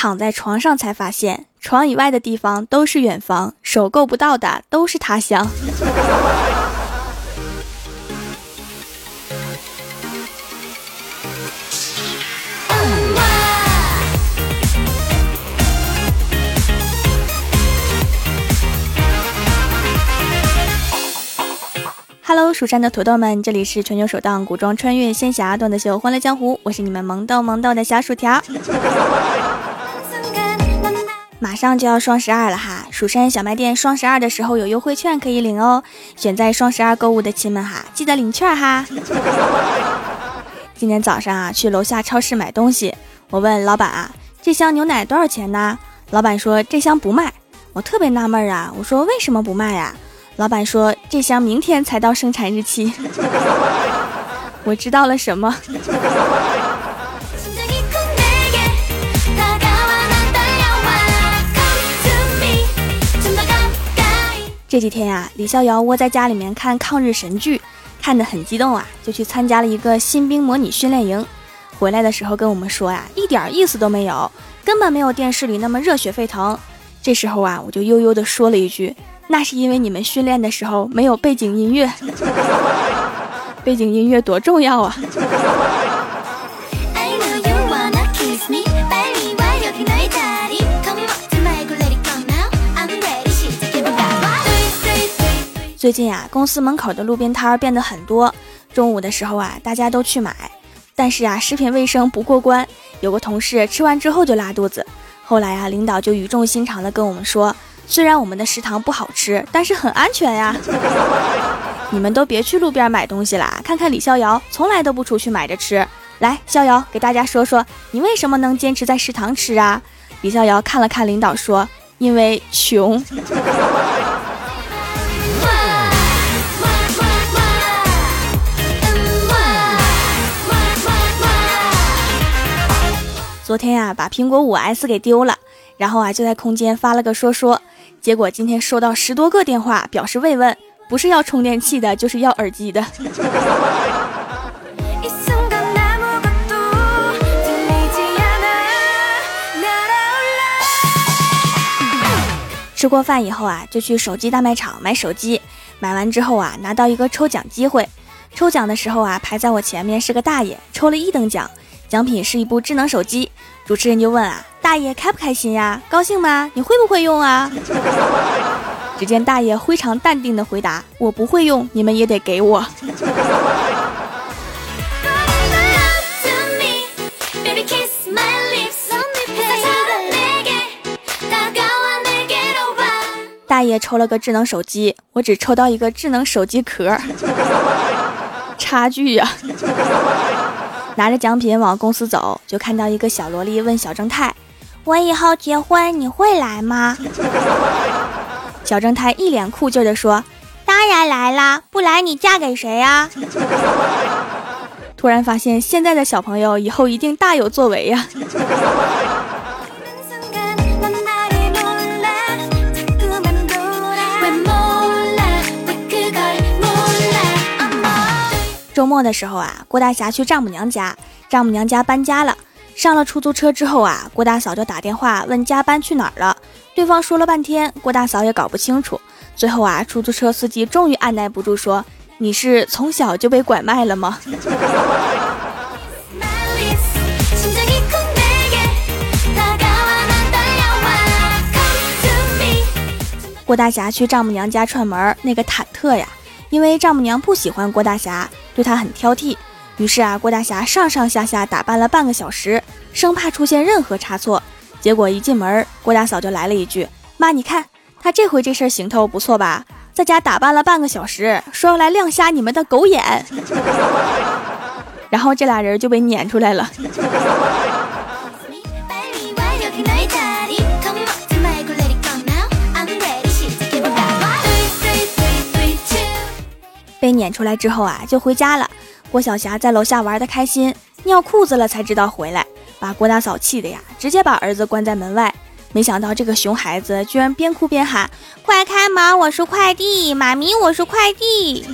躺在床上才发现，床以外的地方都是远方，手够不到的都是他乡。Hello，蜀山的土豆们，这里是全球首档古装穿越仙侠段子秀《欢乐江湖》，我是你们萌豆萌豆的小薯条。马上就要双十二了哈，蜀山小卖店双十二的时候有优惠券可以领哦，选在双十二购物的亲们哈，记得领券哈。今天早上啊，去楼下超市买东西，我问老板啊，这箱牛奶多少钱呢？老板说这箱不卖，我特别纳闷啊，我说为什么不卖呀？老板说：“这箱明天才到生产日期。”我知道了什么？这几天呀，李逍遥窝在家里面看抗日神剧，看得很激动啊，就去参加了一个新兵模拟训练营。回来的时候跟我们说呀，一点意思都没有，根本没有电视里那么热血沸腾。这时候啊，我就悠悠地说了一句。那是因为你们训练的时候没有背景音乐，背景音乐多重要啊！最近啊，公司门口的路边摊儿变得很多，中午的时候啊，大家都去买，但是啊，食品卫生不过关，有个同事吃完之后就拉肚子，后来啊，领导就语重心长的跟我们说。虽然我们的食堂不好吃，但是很安全呀。你们都别去路边买东西啦，看看李逍遥从来都不出去买着吃。来，逍遥给大家说说，你为什么能坚持在食堂吃啊？李逍遥看了看领导说：“因为穷。”昨天呀，把苹果五 S 给丢了，然后啊就在空间发了个说说。结果今天收到十多个电话表示慰问，不是要充电器的，就是要耳机的。吃过饭以后啊，就去手机大卖场买手机。买完之后啊，拿到一个抽奖机会。抽奖的时候啊，排在我前面是个大爷，抽了一等奖，奖品是一部智能手机。主持人就问啊。大爷开不开心呀？高兴吗？你会不会用啊？只见大爷非常淡定的回答：“我不会用，你们也得给我。”大爷抽了个智能手机，我只抽到一个智能手机壳，差距呀！拿着奖品往公司走，就看到一个小萝莉问小正太。我以后结婚你会来吗？小正太一脸酷劲的说：“当然来啦，不来你嫁给谁呀？” 突然发现现在的小朋友以后一定大有作为呀！周末的时候啊，郭大侠去丈母娘家，丈母娘家搬家了。上了出租车之后啊，郭大嫂就打电话问加班去哪儿了，对方说了半天，郭大嫂也搞不清楚。最后啊，出租车司机终于按耐不住说：“你是从小就被拐卖了吗？”郭大侠去丈母娘家串门，那个忐忑呀，因为丈母娘不喜欢郭大侠，对他很挑剔。于是啊，郭大侠上上下下打扮了半个小时，生怕出现任何差错。结果一进门，郭大嫂就来了一句：“妈，你看他这回这身行头不错吧？在家打扮了半个小时，说要来亮瞎你们的狗眼。”然后这俩人就被撵出来了。被撵出来之后啊，就回家了。郭晓霞在楼下玩的开心，尿裤子了才知道回来，把郭大嫂气的呀，直接把儿子关在门外。没想到这个熊孩子居然边哭边喊：“快开门，我是快递，妈咪，我是快递。”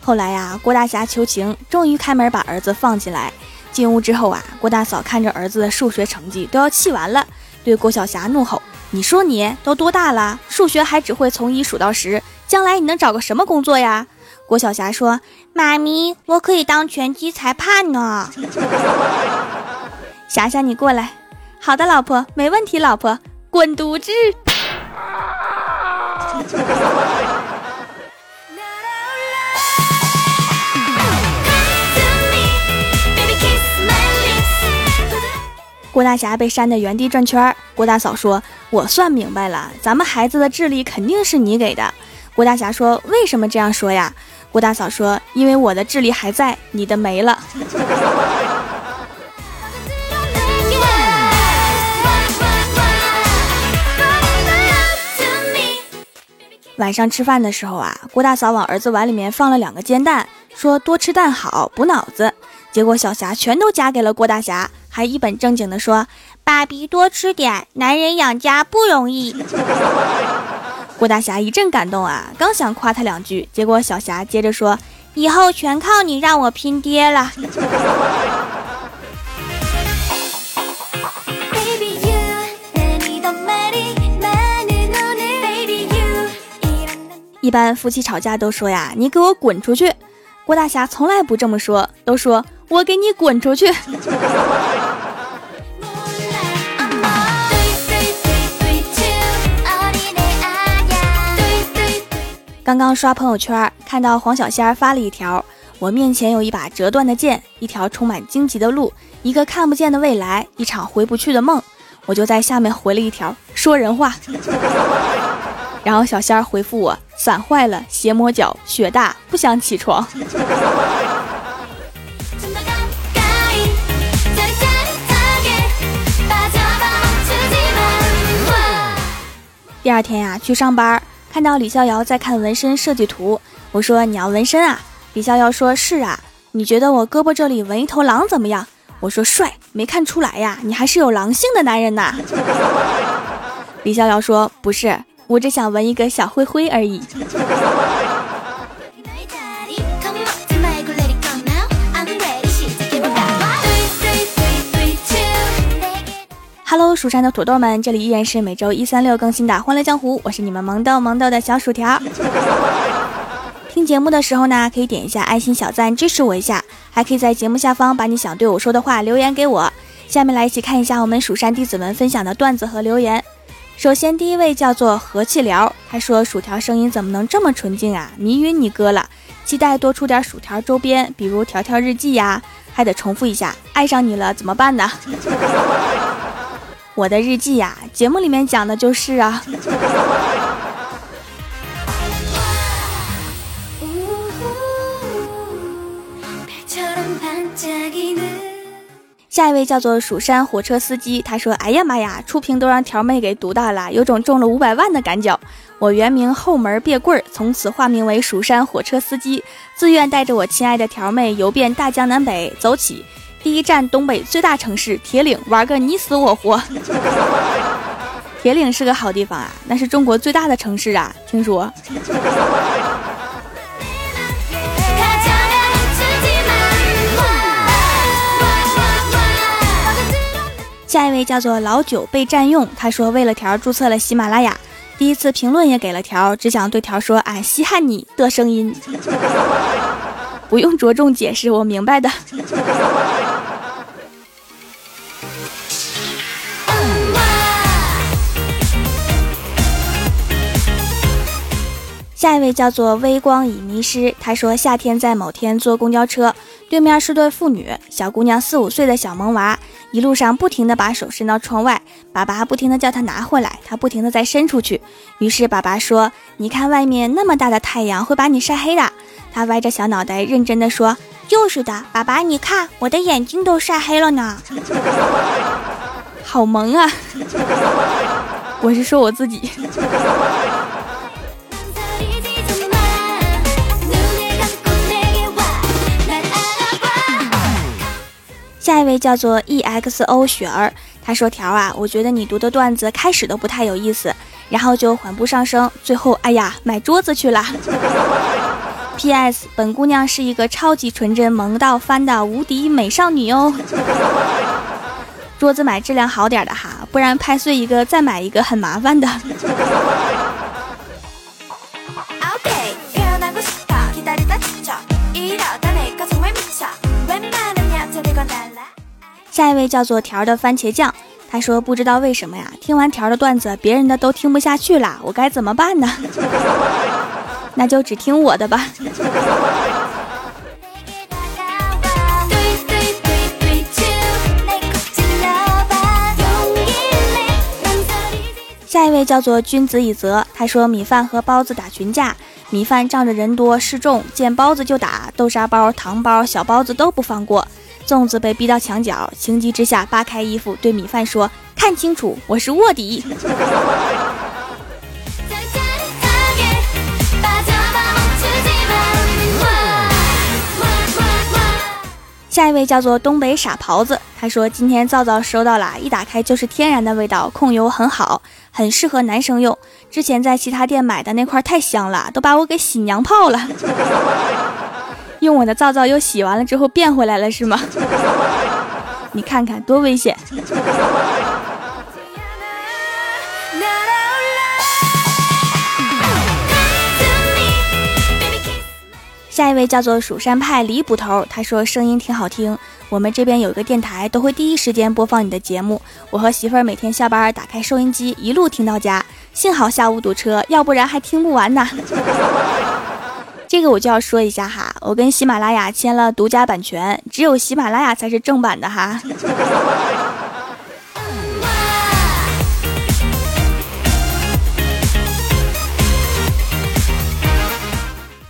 后来呀，郭大侠求情，终于开门把儿子放进来。进屋之后啊，郭大嫂看着儿子的数学成绩都要气完了，对郭晓霞怒吼：“你说你都多大了，数学还只会从一数到十，将来你能找个什么工作呀？”郭晓霞说：“妈咪，我可以当拳击裁判呢。”霞霞，你过来。好的，老婆，没问题，老婆，滚犊子。郭大侠被扇得原地转圈儿。郭大嫂说：“我算明白了，咱们孩子的智力肯定是你给的。”郭大侠说：“为什么这样说呀？”郭大嫂说：“因为我的智力还在，你的没了。”晚上吃饭的时候啊，郭大嫂往儿子碗里面放了两个煎蛋，说：“多吃蛋好，补脑子。”结果小霞全都夹给了郭大侠。还一本正经的说：“爸比多吃点，男人养家不容易。”郭大侠一阵感动啊，刚想夸他两句，结果小霞接着说：“以后全靠你让我拼爹了。”一般夫妻吵架都说呀：“你给我滚出去。”郭大侠从来不这么说，都说我给你滚出去。刚刚刷朋友圈，看到黄小仙发了一条：“我面前有一把折断的剑，一条充满荆棘的路，一个看不见的未来，一场回不去的梦。”我就在下面回了一条说人话。然后小仙回复我：伞坏了，鞋磨脚，雪大，不想起床。第二天呀，去上班，看到李逍遥在看纹身设计图，我说你要纹身啊？李逍遥说是啊。你觉得我胳膊这里纹一头狼怎么样？我说帅，没看出来呀，你还是有狼性的男人呐。李逍遥说不是。我只想纹一个小灰灰而已。Hello，蜀山的土豆们，这里依然是每周一、三、六更新的《欢乐江湖》，我是你们萌豆萌豆的小薯条。听节目的时候呢，可以点一下爱心小赞支持我一下，还可以在节目下方把你想对我说的话留言给我。下面来一起看一下我们蜀山弟子们分享的段子和留言。首先，第一位叫做和气聊，他说：“薯条声音怎么能这么纯净啊？迷晕你哥了！期待多出点薯条周边，比如条条日记呀。”还得重复一下：“爱上你了怎么办呢？” 我的日记呀，节目里面讲的就是啊。下一位叫做蜀山火车司机，他说：“哎呀妈呀，触屏都让条妹给读到了，有种中了五百万的感觉。我原名后门别棍儿，从此化名为蜀山火车司机，自愿带着我亲爱的条妹游遍大江南北。走起，第一站东北最大城市铁岭，玩个你死我活。铁岭是个好地方啊，那是中国最大的城市啊，听说。”下一位叫做老九被占用，他说为了条注册了喜马拉雅，第一次评论也给了条，只想对条说俺稀罕你的声音，不用着重解释，我明白的。下一位叫做微光已迷失，他说夏天在某天坐公交车，对面是对父女，小姑娘四五岁的小萌娃，一路上不停的把手伸到窗外，爸爸不停的叫他拿回来，他不停的再伸出去，于是爸爸说：“你看外面那么大的太阳会把你晒黑的。”他歪着小脑袋认真的说：“就是的，爸爸你看我的眼睛都晒黑了呢。”好萌啊！我是说我自己。下一位叫做 E X O 雪儿，他说：“条啊，我觉得你读的段子开始都不太有意思，然后就缓步上升，最后哎呀，买桌子去了。” P.S. 本姑娘是一个超级纯真、萌到翻的无敌美少女哦。桌子买质量好点的哈，不然拍碎一个再买一个很麻烦的。下一位叫做条的番茄酱，他说不知道为什么呀，听完条的段子，别人的都听不下去了，我该怎么办呢？那就只听我的吧。下一位叫做君子以泽，他说米饭和包子打群架，米饭仗着人多势众，见包子就打，豆沙包、糖包、小包子都不放过。粽子被逼到墙角，情急之下扒开衣服，对米饭说：“看清楚，我是卧底。”下一位叫做东北傻狍子，他说：“今天皂皂收到了，一打开就是天然的味道，控油很好，很适合男生用。之前在其他店买的那块太香了，都把我给洗娘炮了。”用我的皂皂又洗完了之后变回来了是吗？你看看多危险！下一位叫做蜀山派李捕头，他说声音挺好听，我们这边有一个电台都会第一时间播放你的节目，我和媳妇儿每天下班打开收音机一路听到家，幸好下午堵车，要不然还听不完呢。这个我就要说一下哈，我跟喜马拉雅签了独家版权，只有喜马拉雅才是正版的哈。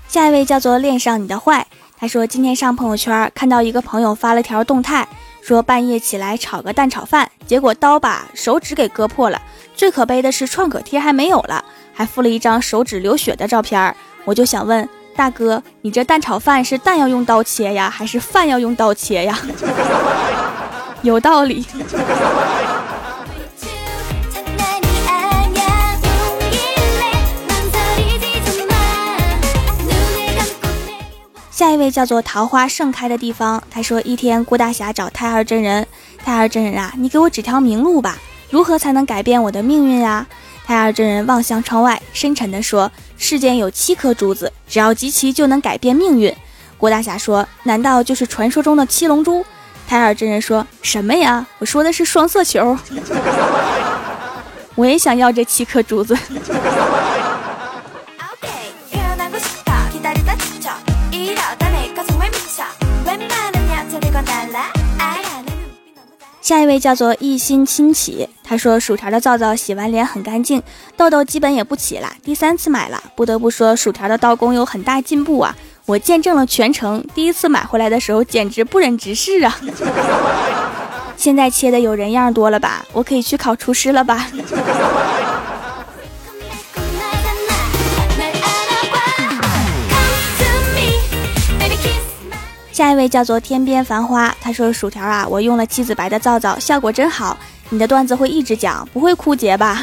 下一位叫做恋上你的坏，他说今天上朋友圈看到一个朋友发了条动态，说半夜起来炒个蛋炒饭，结果刀把手指给割破了，最可悲的是创可贴还没有了，还附了一张手指流血的照片，我就想问。大哥，你这蛋炒饭是蛋要用刀切呀，还是饭要用刀切呀？有道理。下一位叫做桃花盛开的地方，他说一天郭大侠找太二真人，太二真人啊，你给我指条明路吧，如何才能改变我的命运呀？太二真人望向窗外，深沉地说：“世间有七颗珠子，只要集齐就能改变命运。”郭大侠说：“难道就是传说中的七龙珠？”太尔真人说：“什么呀？我说的是双色球。我也想要这七颗珠子。”下一位叫做一心轻启，说薯条的皂皂洗完脸很干净，痘痘基本也不起了。第三次买了，不得不说薯条的刀工有很大进步啊！我见证了全程，第一次买回来的时候简直不忍直视啊！现在切的有人样多了吧？我可以去考厨师了吧？下一位叫做天边繁花，他说：“薯条啊，我用了七子白的皂皂，效果真好。你的段子会一直讲，不会枯竭吧？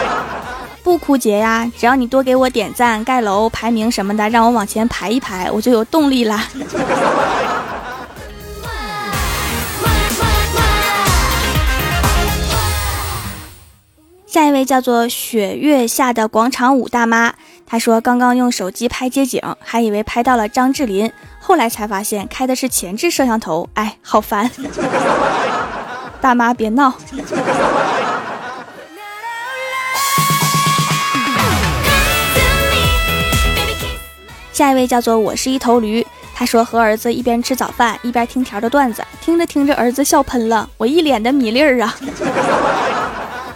不枯竭呀，只要你多给我点赞、盖楼、排名什么的，让我往前排一排，我就有动力了。” 下一位叫做雪月下的广场舞大妈，她说：“刚刚用手机拍街景，还以为拍到了张智霖。”后来才发现开的是前置摄像头，哎，好烦！大妈别闹。下一位叫做我是一头驴，他说和儿子一边吃早饭一边听条的段子，听着听着儿子笑喷了，我一脸的米粒儿啊！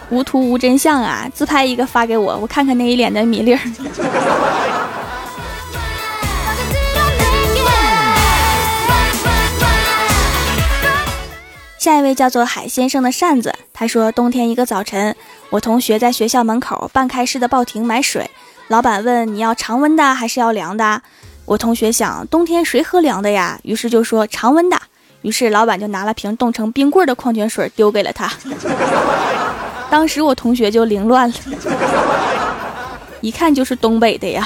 无图无真相啊，自拍一个发给我，我看看那一脸的米粒儿。下一位叫做海先生的扇子，他说：冬天一个早晨，我同学在学校门口半开式的报亭买水，老板问你要常温的还是要凉的？我同学想冬天谁喝凉的呀？于是就说常温的。于是老板就拿了瓶冻成冰棍的矿泉水丢给了他。当时我同学就凌乱了，一看就是东北的呀。